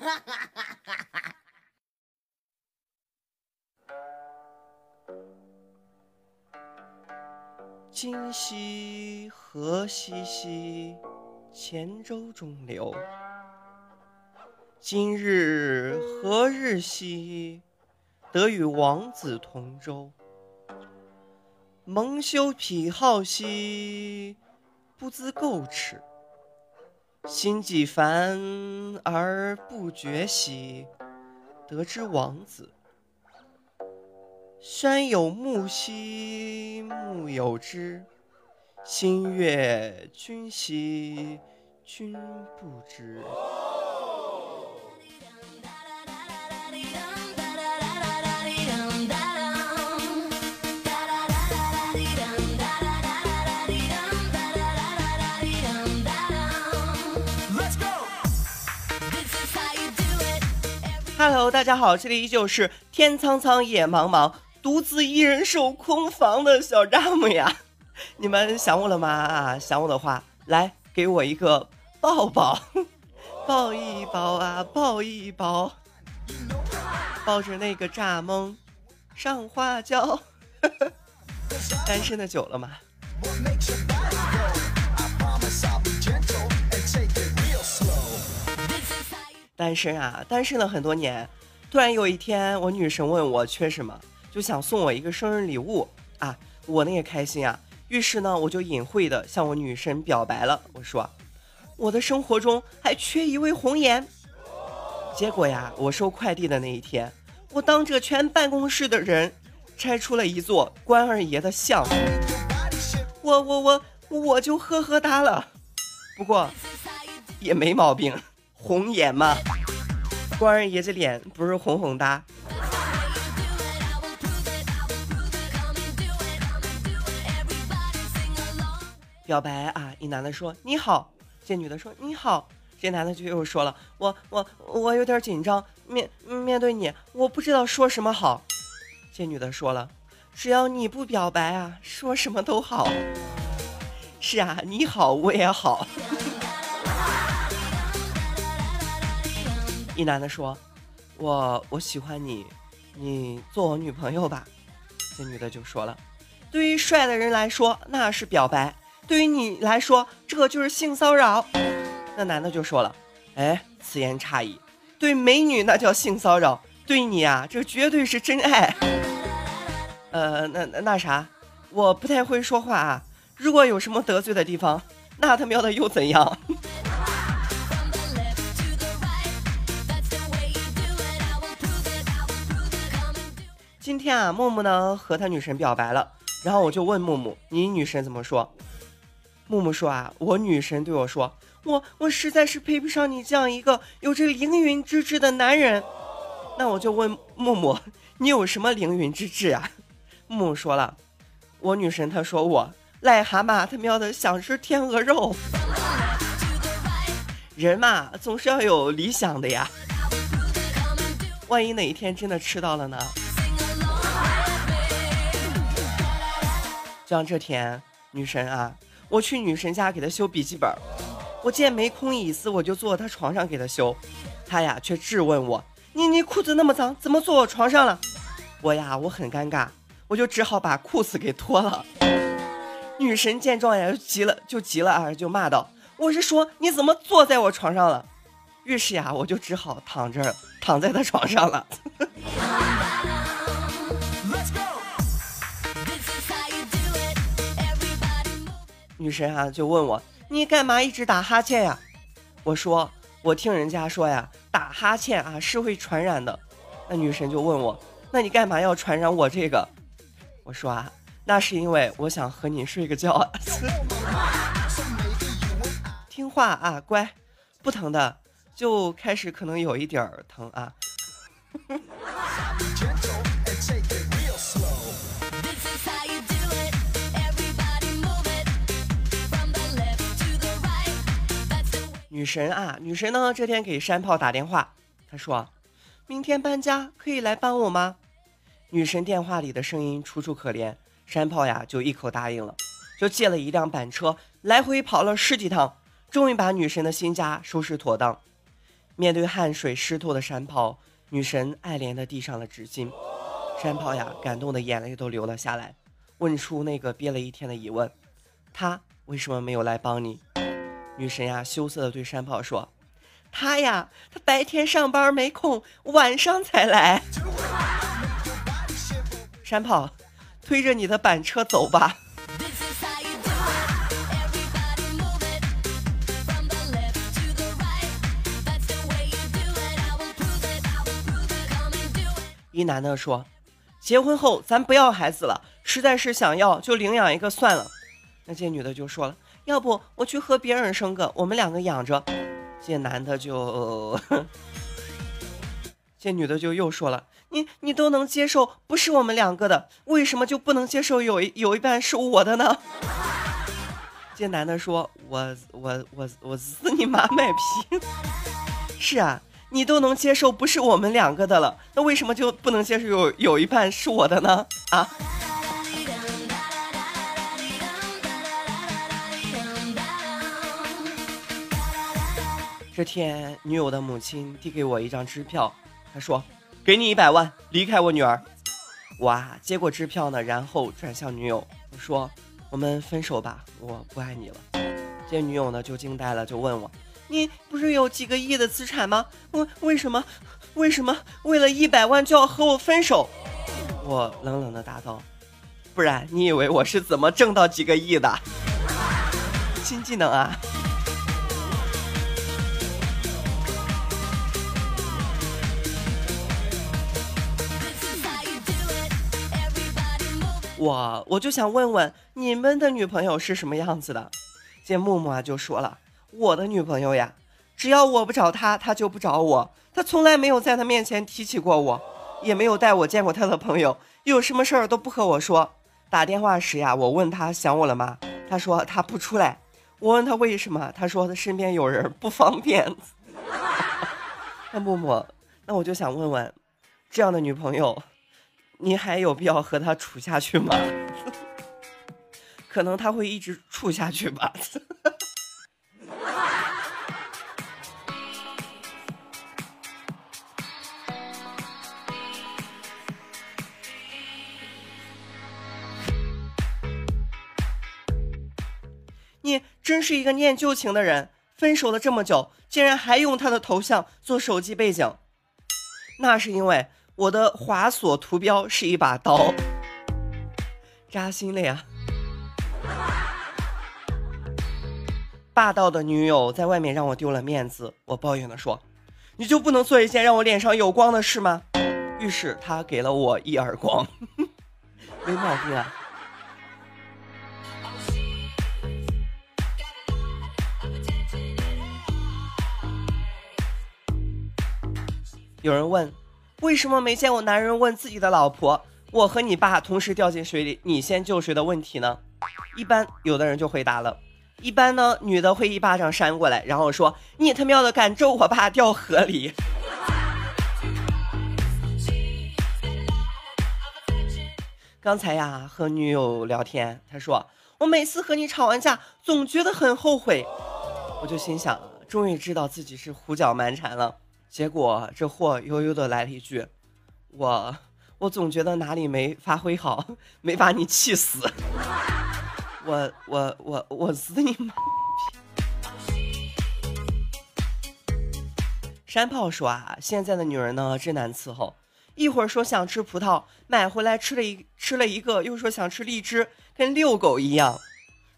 今夕何夕兮，前舟中流。今日何日兮，得与王子同舟。蒙羞癖好兮，不知垢耻。心既烦而不决兮，得之王子。山有木兮木有枝，心悦君兮君不知。Hello，大家好，这里依旧是天苍苍，野茫茫。独自一人守空房的小丈母呀，你们想我了吗？啊，想我的话，来给我一个抱抱，抱一抱啊，抱一抱，抱着那个蚱蜢上花轿。单身的久了吗？单身啊，单身了很多年，突然有一天，我女神问我缺什么。就想送我一个生日礼物啊，我那也开心啊。于是呢，我就隐晦的向我女神表白了。我说，我的生活中还缺一位红颜。结果呀，我收快递的那一天，我当着全办公室的人拆出了一座关二爷的像。我我我我就呵呵哒了。不过也没毛病，红颜嘛，关二爷这脸不是红红哒。表白啊！一男的说你好，这女的说你好，这男的就又说了我我我有点紧张，面面对你我不知道说什么好。这女的说了，只要你不表白啊，说什么都好。是啊，你好我也好。一男的说，我我喜欢你，你做我女朋友吧。这女的就说了，对于帅的人来说那是表白。对于你来说，这就是性骚扰。那男的就说了：“哎，此言差矣。对美女那叫性骚扰，对你啊，这绝对是真爱。”呃，那那啥，我不太会说话啊。如果有什么得罪的地方，那他喵的又怎样？今天啊，木木呢和他女神表白了，然后我就问木木：“你女神怎么说？”木木说啊，我女神对我说，我我实在是配不上你这样一个有着凌云之志的男人。那我就问木木，你有什么凌云之志啊？木木说了，我女神她说我癞蛤蟆他喵的想吃天鹅肉。人嘛，总是要有理想的呀。万一哪一天真的吃到了呢？像这天，女神啊。我去女神家给她修笔记本，我见没空椅子，我就坐她床上给她修，她呀却质问我：“你你裤子那么脏，怎么坐我床上了？”我呀我很尴尬，我就只好把裤子给脱了。女神见状呀就急了，就急了啊，就骂道：“我是说你怎么坐在我床上了？”于是呀我就只好躺着躺在她床上了。女神啊，就问我你干嘛一直打哈欠呀？我说我听人家说呀，打哈欠啊是会传染的。那女神就问我，那你干嘛要传染我这个？我说啊，那是因为我想和你睡个觉。听话啊，乖，不疼的，就开始可能有一点儿疼啊。女神啊，女神呢？这天给山炮打电话，她说：“明天搬家，可以来帮我吗？”女神电话里的声音楚楚可怜，山炮呀就一口答应了，就借了一辆板车，来回跑了十几趟，终于把女神的新家收拾妥当。面对汗水湿透的山炮，女神爱怜的递上了纸巾。山炮呀，感动的眼泪都流了下来，问出那个憋了一天的疑问：他为什么没有来帮你？女神呀，羞涩的对山炮说：“他呀，他白天上班没空，晚上才来。”山炮，推着你的板车走吧。一男的说：“结婚后咱不要孩子了，实在是想要就领养一个算了。”那这女的就说了：“要不我去和别人生个，我们两个养着。”这男的就，这女的就又说了：“你你都能接受不是我们两个的，为什么就不能接受有有一半是我的呢？” 这男的说：“我我我我死你妈卖批！是啊。”你都能接受不是我们两个的了，那为什么就不能接受有有一半是我的呢？啊！这天，女友的母亲递给我一张支票，她说：“给你一百万，离开我女儿。”哇！接过支票呢，然后转向女友，我说：“我们分手吧，我不爱你了。”这女友呢就惊呆了，就问我。你不是有几个亿的资产吗？为为什么，为什么为了一百万就要和我分手？我冷冷的答道：“不然你以为我是怎么挣到几个亿的？新技能啊！”我我就想问问你们的女朋友是什么样子的？这木木啊就说了。我的女朋友呀，只要我不找她，她就不找我。她从来没有在她面前提起过我，也没有带我见过她的朋友。有什么事儿都不和我说。打电话时呀，我问她想我了吗？她说她不出来。我问她为什么？她说她身边有人不方便。那木木，那我就想问问，这样的女朋友，你还有必要和他处下去吗？可能他会一直处下去吧。你真是一个念旧情的人，分手了这么久，竟然还用他的头像做手机背景，那是因为我的滑索图标是一把刀，扎心了呀！霸道的女友在外面让我丢了面子，我抱怨的说：“你就不能做一件让我脸上有光的事吗？”于是他给了我一耳光，没毛病啊。有人问，为什么没见过男人问自己的老婆“我和你爸同时掉进水里，你先救谁”的问题呢？一般有的人就回答了，一般呢，女的会一巴掌扇过来，然后说：“你他喵的敢咒我爸掉河里！”刚才呀，和女友聊天，他说：“我每次和你吵完架，总觉得很后悔。”我就心想，终于知道自己是胡搅蛮缠了。结果这货悠悠的来了一句：“我我总觉得哪里没发挥好，没把你气死。我我我我死你妈！”山炮说啊，现在的女人呢真难伺候，一会儿说想吃葡萄，买回来吃了一吃了一个，又说想吃荔枝，跟遛狗一样。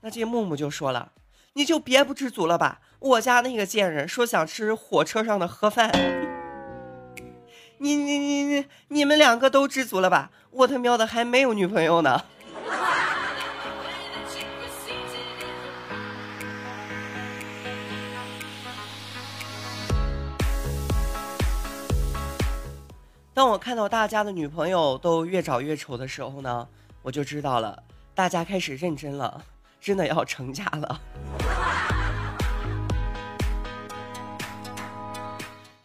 那这木木就说了。你就别不知足了吧！我家那个贱人说想吃火车上的盒饭，你你你你你们两个都知足了吧？我他喵的还没有女朋友呢！当我看到大家的女朋友都越找越丑的时候呢，我就知道了，大家开始认真了，真的要成家了。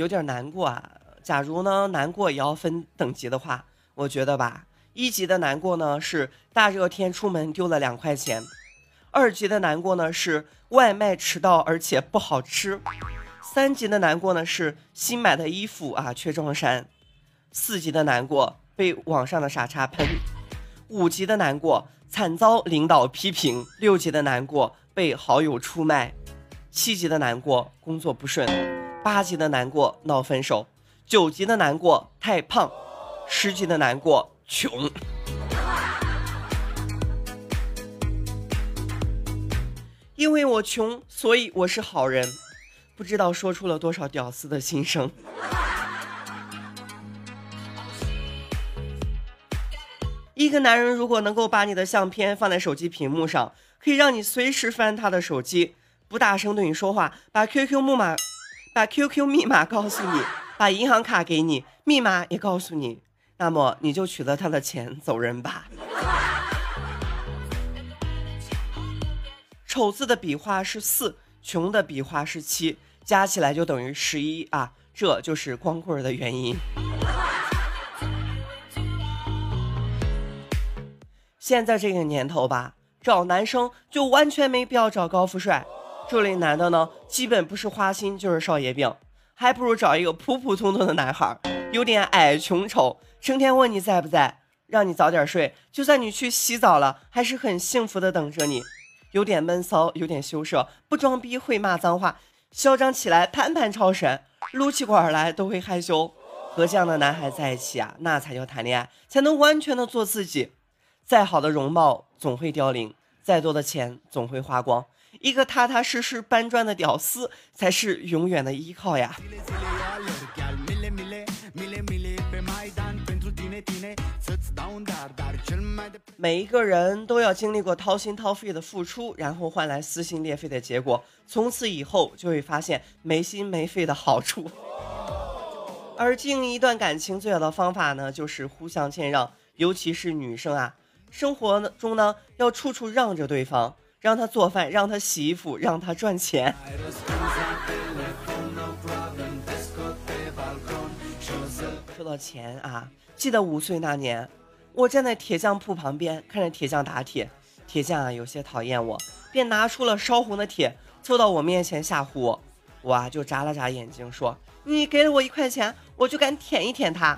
有点难过啊！假如呢难过也要分等级的话，我觉得吧，一级的难过呢是大热天出门丢了两块钱，二级的难过呢是外卖迟到而且不好吃，三级的难过呢是新买的衣服啊缺撞衫，四级的难过被网上的傻叉喷，五级的难过惨遭领导批评，六级的难过被好友出卖，七级的难过工作不顺，八级的难过闹分手，九级的难过太胖，十级的难过穷。因为我穷，所以我是好人。不知道说出了多少屌丝的心声。一个男人如果能够把你的相片放在手机屏幕上，可以让你随时翻他的手机，不大声对你说话，把 QQ 木马、把 QQ 密码告诉你，把银行卡给你，密码也告诉你，那么你就取了他的钱走人吧。丑字的笔画是四，穷的笔画是七。加起来就等于十一啊，这就是光棍的原因。现在这个年头吧，找男生就完全没必要找高富帅，这类男的呢，基本不是花心就是少爷病，还不如找一个普普通通的男孩，有点矮穷丑，成天问你在不在，让你早点睡，就算你去洗澡了，还是很幸福的等着你。有点闷骚，有点羞涩，不装逼，会骂脏话。嚣张起来，盘盘超神，撸起管来都会害羞。和这样的男孩在一起啊，那才叫谈恋爱，才能完全的做自己。再好的容貌总会凋零，再多的钱总会花光。一个踏踏实实搬砖的屌丝，才是永远的依靠呀。每一个人都要经历过掏心掏肺的付出，然后换来撕心裂肺的结果。从此以后，就会发现没心没肺的好处。而经营一段感情最好的方法呢，就是互相谦让，尤其是女生啊，生活中呢要处处让着对方，让他做饭，让他洗衣服，让他赚钱。说到钱啊。记得五岁那年，我站在铁匠铺旁边，看着铁匠打铁。铁匠啊有些讨厌我，便拿出了烧红的铁，凑到我面前吓唬我。我啊就眨了眨眼睛，说：“你给了我一块钱，我就敢舔一舔它。”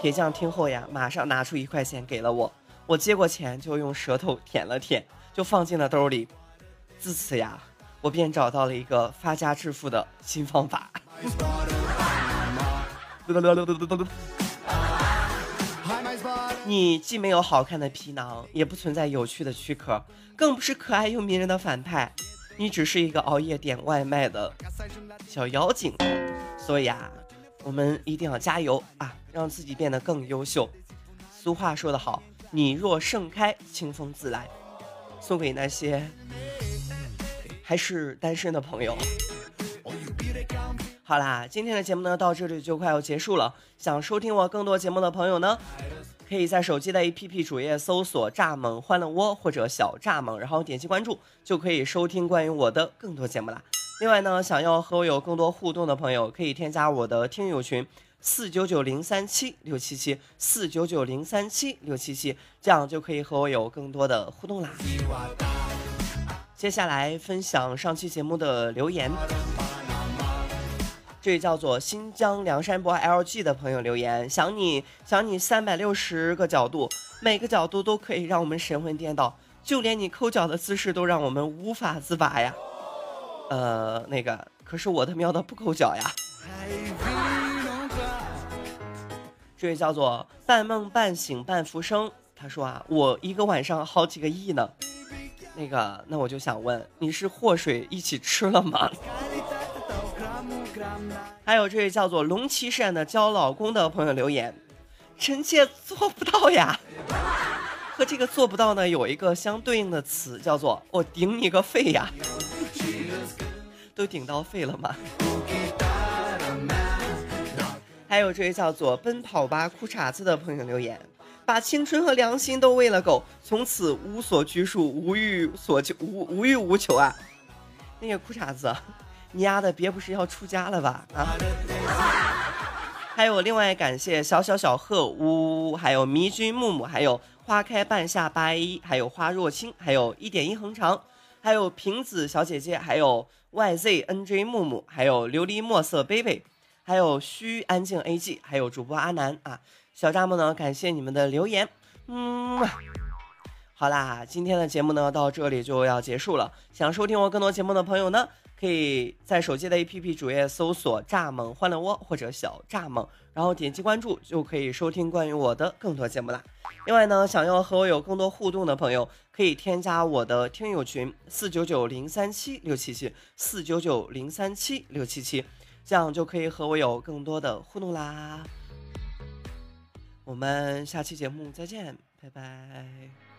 铁匠听后呀，马上拿出一块钱给了我。我接过钱，就用舌头舔了舔，就放进了兜里。自此呀，我便找到了一个发家致富的新方法。你既没有好看的皮囊，也不存在有趣的躯壳，更不是可爱又迷人的反派，你只是一个熬夜点外卖的小妖精。所以啊，我们一定要加油啊，让自己变得更优秀。俗话说得好，你若盛开，清风自来。送给那些还是单身的朋友。好啦，今天的节目呢，到这里就快要结束了。想收听我更多节目的朋友呢？可以在手机的 APP 主页搜索“蚱蜢欢乐窝”或者“小蚱蜢”，然后点击关注，就可以收听关于我的更多节目啦。另外呢，想要和我有更多互动的朋友，可以添加我的听友群四九九零三七六七七四九九零三七六七七，这样就可以和我有更多的互动啦。接下来分享上期节目的留言。这位叫做新疆梁山伯 LG 的朋友留言：想你想你三百六十个角度，每个角度都可以让我们神魂颠倒，就连你抠脚的姿势都让我们无法自拔呀。呃，那个，可是我他喵的不抠脚呀。这位叫做半梦半醒半浮生，他说啊，我一个晚上好几个亿呢。那个，那我就想问，你是祸水一起吃了吗？还有这位叫做龙骑士的教老公的朋友留言：“臣妾做不到呀。”和这个做不到呢，有一个相对应的词，叫做“我顶你个肺呀”。都顶到肺了吗？还有这位叫做奔跑吧裤衩子的朋友留言：“把青春和良心都喂了狗，从此无所拘束，无欲所求，无无欲无求啊。”那个裤衩子。你丫的别不是要出家了吧？啊！还有另外感谢小小小贺呜呜呜，还有迷君木木，还有花开半夏八一，还有花若清，还有一点一横长，还有瓶子小姐姐，还有 YZNJ 木木，还有琉璃墨色 baby，还有虚安静 AG，还有主播阿南啊，小蚱蜢呢，感谢你们的留言，嗯。好啦，今天的节目呢到这里就要结束了。想收听我更多节目的朋友呢，可以在手机的 APP 主页搜索“蚱蜢欢乐窝”或者“小蚱蜢”，然后点击关注，就可以收听关于我的更多节目啦。另外呢，想要和我有更多互动的朋友，可以添加我的听友群四九九零三七六七七四九九零三七六七七，这样就可以和我有更多的互动啦。我们下期节目再见，拜拜。